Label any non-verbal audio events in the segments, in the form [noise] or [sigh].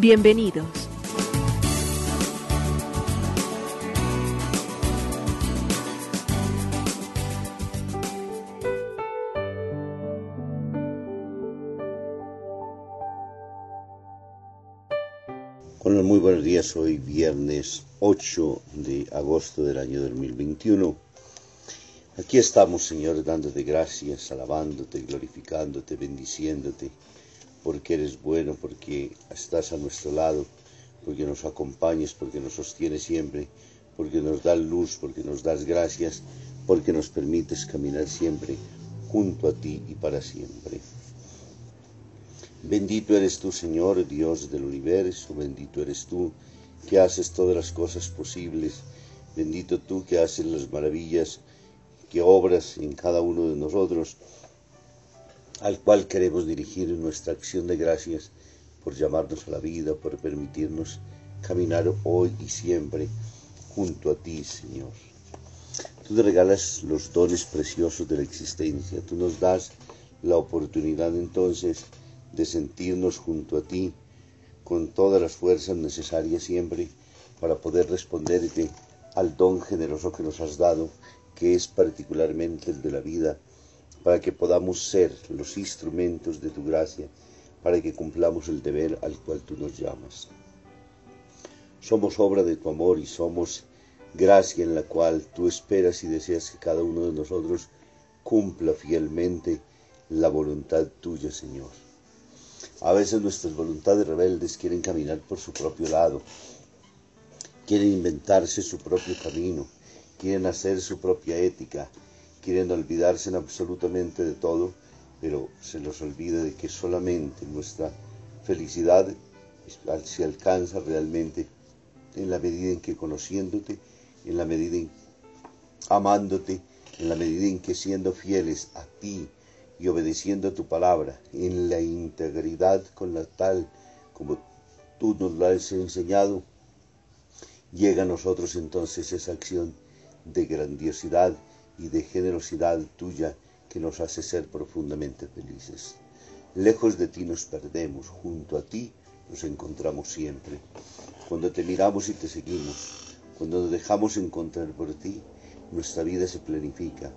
Bienvenidos. Hola, muy buenos días. Hoy viernes 8 de agosto del año 2021. Aquí estamos, Señor, dándote gracias, alabándote, glorificándote, bendiciéndote, porque eres bueno, porque estás a nuestro lado, porque nos acompañas, porque nos sostienes siempre, porque nos das luz, porque nos das gracias, porque nos permites caminar siempre junto a ti y para siempre. Bendito eres tú, Señor, Dios del universo, bendito eres tú que haces todas las cosas posibles, bendito tú que haces las maravillas, que obras en cada uno de nosotros, al cual queremos dirigir nuestra acción de gracias por llamarnos a la vida, por permitirnos caminar hoy y siempre junto a ti, Señor. Tú te regalas los dones preciosos de la existencia, tú nos das la oportunidad entonces de sentirnos junto a ti con todas las fuerzas necesarias siempre para poder responderte al don generoso que nos has dado, que es particularmente el de la vida, para que podamos ser los instrumentos de tu gracia, para que cumplamos el deber al cual tú nos llamas. Somos obra de tu amor y somos gracia en la cual tú esperas y deseas que cada uno de nosotros cumpla fielmente la voluntad tuya, Señor. A veces nuestras voluntades rebeldes quieren caminar por su propio lado, quieren inventarse su propio camino, quieren hacer su propia ética, quieren olvidarse absolutamente de todo, pero se los olvida de que solamente nuestra felicidad se alcanza realmente en la medida en que conociéndote, en la medida en amándote, en la medida en que siendo fieles a ti, y obedeciendo a tu palabra en la integridad con la tal como tú nos la has enseñado, llega a nosotros entonces esa acción de grandiosidad y de generosidad tuya que nos hace ser profundamente felices. Lejos de ti nos perdemos, junto a ti nos encontramos siempre. Cuando te miramos y te seguimos, cuando nos dejamos encontrar por ti, nuestra vida se planifica.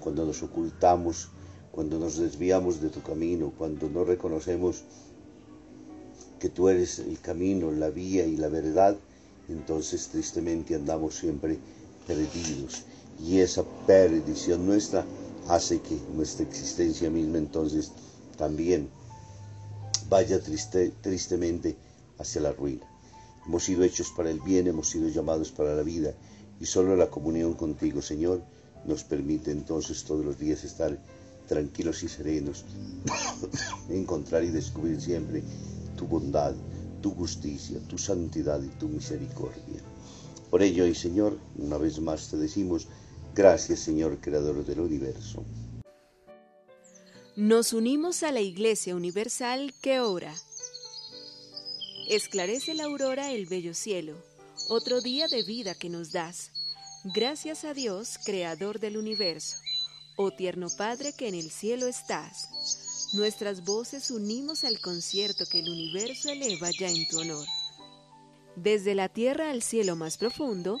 Cuando nos ocultamos cuando nos desviamos de tu camino, cuando no reconocemos que tú eres el camino, la vía y la verdad, entonces tristemente andamos siempre perdidos. Y esa perdición nuestra hace que nuestra existencia misma entonces también vaya triste, tristemente hacia la ruina. Hemos sido hechos para el bien, hemos sido llamados para la vida y solo la comunión contigo, Señor, nos permite entonces todos los días estar tranquilos y serenos, [coughs] encontrar y descubrir siempre tu bondad, tu justicia, tu santidad y tu misericordia. Por ello, y Señor, una vez más te decimos, gracias Señor, Creador del universo. Nos unimos a la Iglesia Universal que ora. Esclarece la aurora el bello cielo, otro día de vida que nos das. Gracias a Dios, Creador del universo Oh tierno Padre que en el cielo estás, nuestras voces unimos al concierto que el universo eleva ya en tu honor. Desde la tierra al cielo más profundo,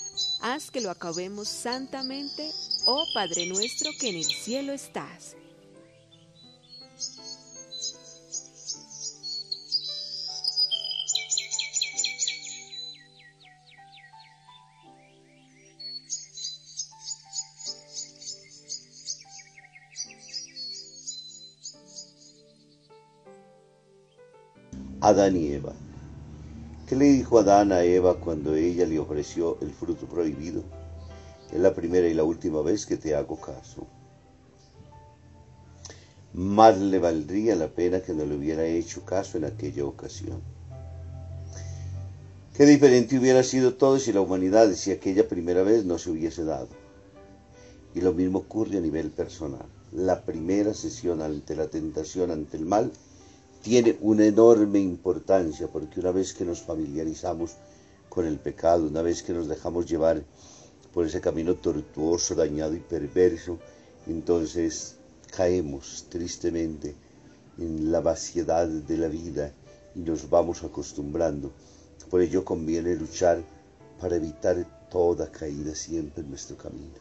haz que lo acabemos santamente, oh Padre nuestro que en el cielo estás. Y Eva. ¿Qué le dijo Adán a Eva cuando ella le ofreció el fruto prohibido? Es la primera y la última vez que te hago caso. Más le valdría la pena que no le hubiera hecho caso en aquella ocasión. Qué diferente hubiera sido todo si la humanidad, si aquella primera vez no se hubiese dado. Y lo mismo ocurre a nivel personal. La primera sesión ante la tentación, ante el mal, tiene una enorme importancia porque una vez que nos familiarizamos con el pecado, una vez que nos dejamos llevar por ese camino tortuoso, dañado y perverso, entonces caemos tristemente en la vaciedad de la vida y nos vamos acostumbrando. Por ello conviene luchar para evitar toda caída siempre en nuestro camino.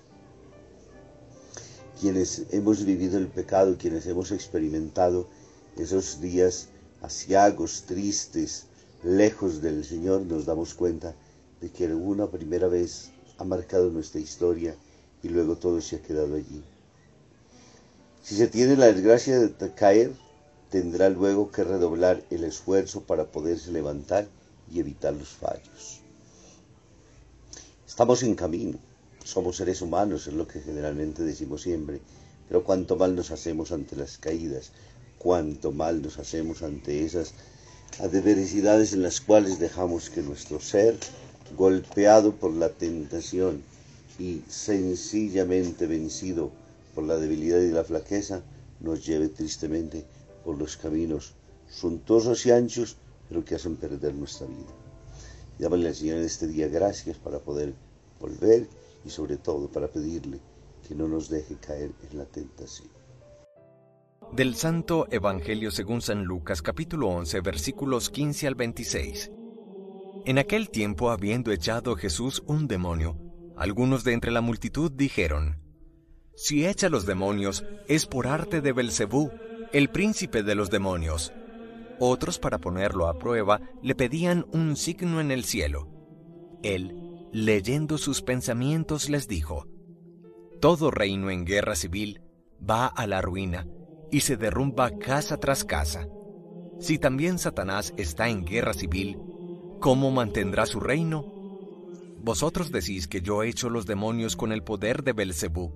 Quienes hemos vivido el pecado, quienes hemos experimentado esos días asiagos, tristes, lejos del Señor, nos damos cuenta de que alguna primera vez ha marcado nuestra historia y luego todo se ha quedado allí. Si se tiene la desgracia de caer, tendrá luego que redoblar el esfuerzo para poderse levantar y evitar los fallos. Estamos en camino, somos seres humanos, es lo que generalmente decimos siempre, pero cuánto mal nos hacemos ante las caídas, cuánto mal nos hacemos ante esas adversidades en las cuales dejamos que nuestro ser, golpeado por la tentación y sencillamente vencido por la debilidad y la flaqueza, nos lleve tristemente por los caminos suntuosos y anchos, pero que hacen perder nuestra vida. Llámale al Señor en este día gracias para poder volver y sobre todo para pedirle que no nos deje caer en la tentación. Del Santo Evangelio según San Lucas capítulo 11 versículos 15 al 26. En aquel tiempo, habiendo echado Jesús un demonio, algunos de entre la multitud dijeron, Si echa los demonios, es por arte de Belcebú, el príncipe de los demonios. Otros, para ponerlo a prueba, le pedían un signo en el cielo. Él, leyendo sus pensamientos, les dijo, Todo reino en guerra civil va a la ruina y se derrumba casa tras casa. Si también Satanás está en guerra civil, ¿cómo mantendrá su reino? Vosotros decís que yo echo los demonios con el poder de Belcebú.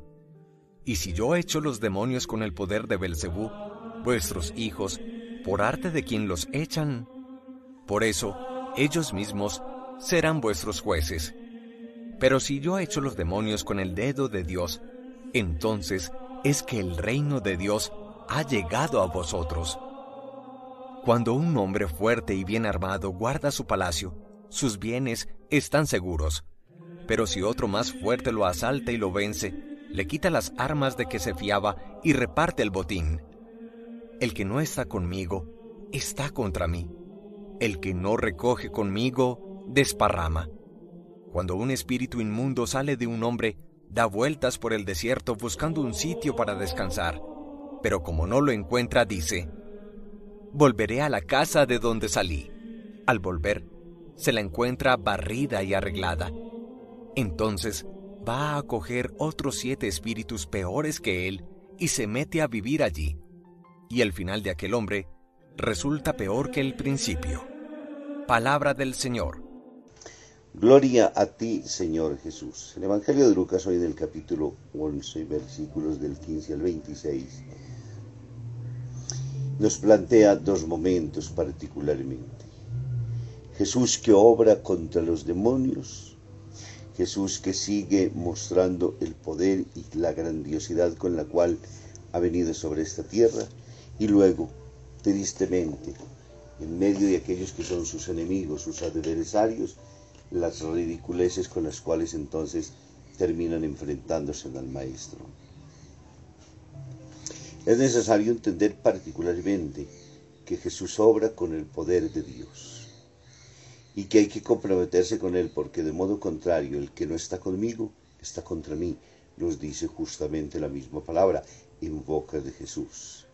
Y si yo echo los demonios con el poder de Belcebú, vuestros hijos, por arte de quien los echan, por eso ellos mismos serán vuestros jueces. Pero si yo echo los demonios con el dedo de Dios, entonces es que el reino de Dios ha llegado a vosotros. Cuando un hombre fuerte y bien armado guarda su palacio, sus bienes están seguros. Pero si otro más fuerte lo asalta y lo vence, le quita las armas de que se fiaba y reparte el botín. El que no está conmigo, está contra mí. El que no recoge conmigo, desparrama. Cuando un espíritu inmundo sale de un hombre, da vueltas por el desierto buscando un sitio para descansar pero como no lo encuentra, dice, volveré a la casa de donde salí. Al volver, se la encuentra barrida y arreglada. Entonces va a acoger otros siete espíritus peores que él y se mete a vivir allí. Y el final de aquel hombre resulta peor que el principio. Palabra del Señor. Gloria a ti, Señor Jesús. El Evangelio de Lucas hoy del capítulo 11, versículos del 15 al 26 nos plantea dos momentos particularmente. Jesús que obra contra los demonios, Jesús que sigue mostrando el poder y la grandiosidad con la cual ha venido sobre esta tierra, y luego, tristemente, en medio de aquellos que son sus enemigos, sus adversarios, las ridiculeces con las cuales entonces terminan enfrentándose al Maestro. Es necesario entender particularmente que Jesús obra con el poder de Dios y que hay que comprometerse con Él porque de modo contrario el que no está conmigo está contra mí, nos dice justamente la misma palabra en boca de Jesús.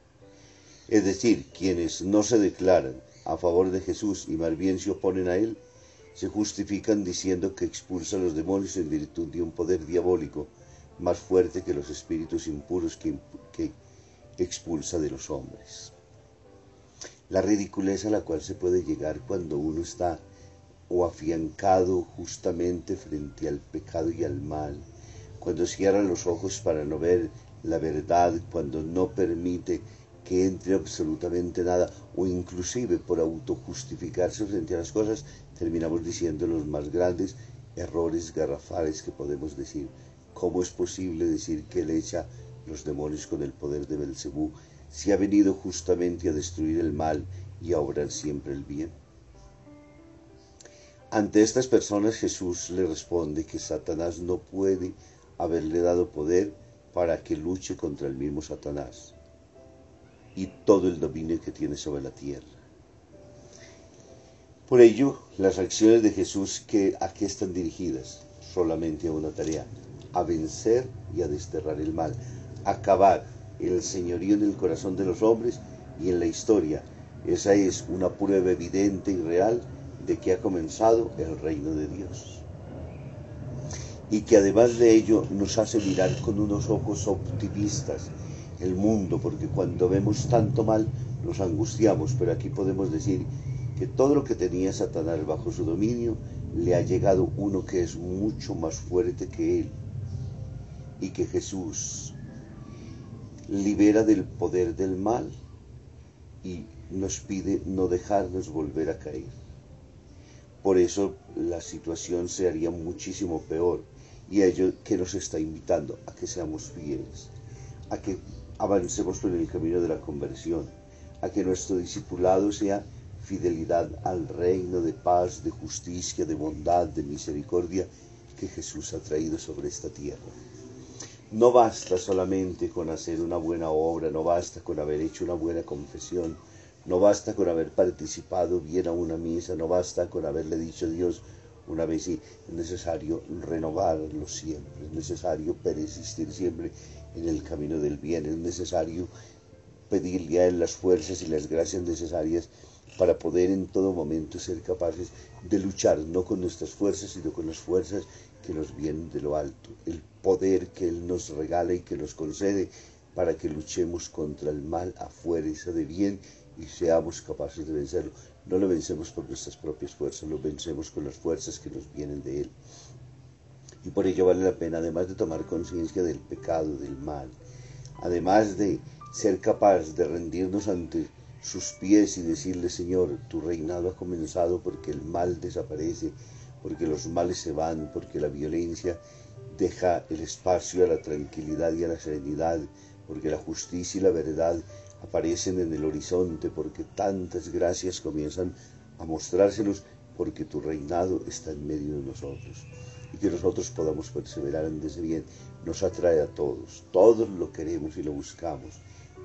Es decir, quienes no se declaran a favor de Jesús y más bien se oponen a Él, se justifican diciendo que expulsa a los demonios en virtud de un poder diabólico más fuerte que los espíritus impuros que, que expulsa de los hombres. la ridiculez a la cual se puede llegar cuando uno está o afiancado justamente frente al pecado y al mal, cuando cierra los ojos para no ver la verdad, cuando no permite que entre absolutamente nada, o inclusive por autojustificarse frente a las cosas, terminamos diciendo los más grandes errores garrafales que podemos decir. ¿Cómo es posible decir que él echa los demonios con el poder de Belcebú si ha venido justamente a destruir el mal y a obrar siempre el bien? Ante estas personas Jesús le responde que Satanás no puede haberle dado poder para que luche contra el mismo Satanás y todo el dominio que tiene sobre la tierra. Por ello, las acciones de Jesús que aquí están dirigidas solamente a una tarea, a vencer y a desterrar el mal, acabar el señorío en el corazón de los hombres y en la historia. Esa es una prueba evidente y real de que ha comenzado el reino de Dios. Y que además de ello nos hace mirar con unos ojos optimistas el mundo, porque cuando vemos tanto mal nos angustiamos, pero aquí podemos decir que todo lo que tenía Satanás bajo su dominio, le ha llegado uno que es mucho más fuerte que él, y que Jesús libera del poder del mal y nos pide no dejarnos volver a caer. Por eso la situación se haría muchísimo peor y a ello que nos está invitando a que seamos fieles, a que avancemos por el camino de la conversión, a que nuestro discipulado sea fidelidad al reino de paz, de justicia, de bondad, de misericordia que Jesús ha traído sobre esta tierra. No basta solamente con hacer una buena obra, no basta con haber hecho una buena confesión, no basta con haber participado bien a una misa, no basta con haberle dicho a Dios una vez y es necesario renovarlo siempre, es necesario persistir siempre en el camino del bien. Es necesario pedirle a Él las fuerzas y las gracias necesarias para poder en todo momento ser capaces de luchar, no con nuestras fuerzas, sino con las fuerzas nos vienen de lo alto, el poder que Él nos regala y que nos concede para que luchemos contra el mal a fuerza de bien y seamos capaces de vencerlo. No lo vencemos por nuestras propias fuerzas, lo vencemos con las fuerzas que nos vienen de Él. Y por ello vale la pena, además de tomar conciencia del pecado, del mal, además de ser capaz de rendirnos ante sus pies y decirle, Señor, tu reinado ha comenzado porque el mal desaparece, porque los males se van, porque la violencia deja el espacio a la tranquilidad y a la serenidad, porque la justicia y la verdad aparecen en el horizonte, porque tantas gracias comienzan a mostrárselos, porque tu reinado está en medio de nosotros y que nosotros podamos perseverar en ese bien, nos atrae a todos. Todos lo queremos y lo buscamos,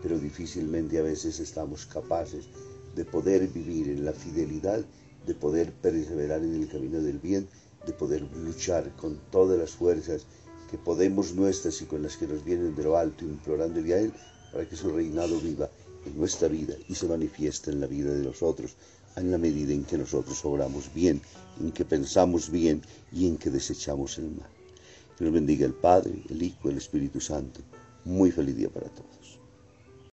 pero difícilmente a veces estamos capaces de poder vivir en la fidelidad, de poder perseverar en el camino del bien, de poder luchar con todas las fuerzas que podemos nuestras y con las que nos vienen de lo alto, implorándole a Él para que su reinado viva en nuestra vida y se manifieste en la vida de los otros en la medida en que nosotros obramos bien, en que pensamos bien y en que desechamos el mal. Que nos bendiga el Padre, el Hijo, el Espíritu Santo. Muy feliz día para todos.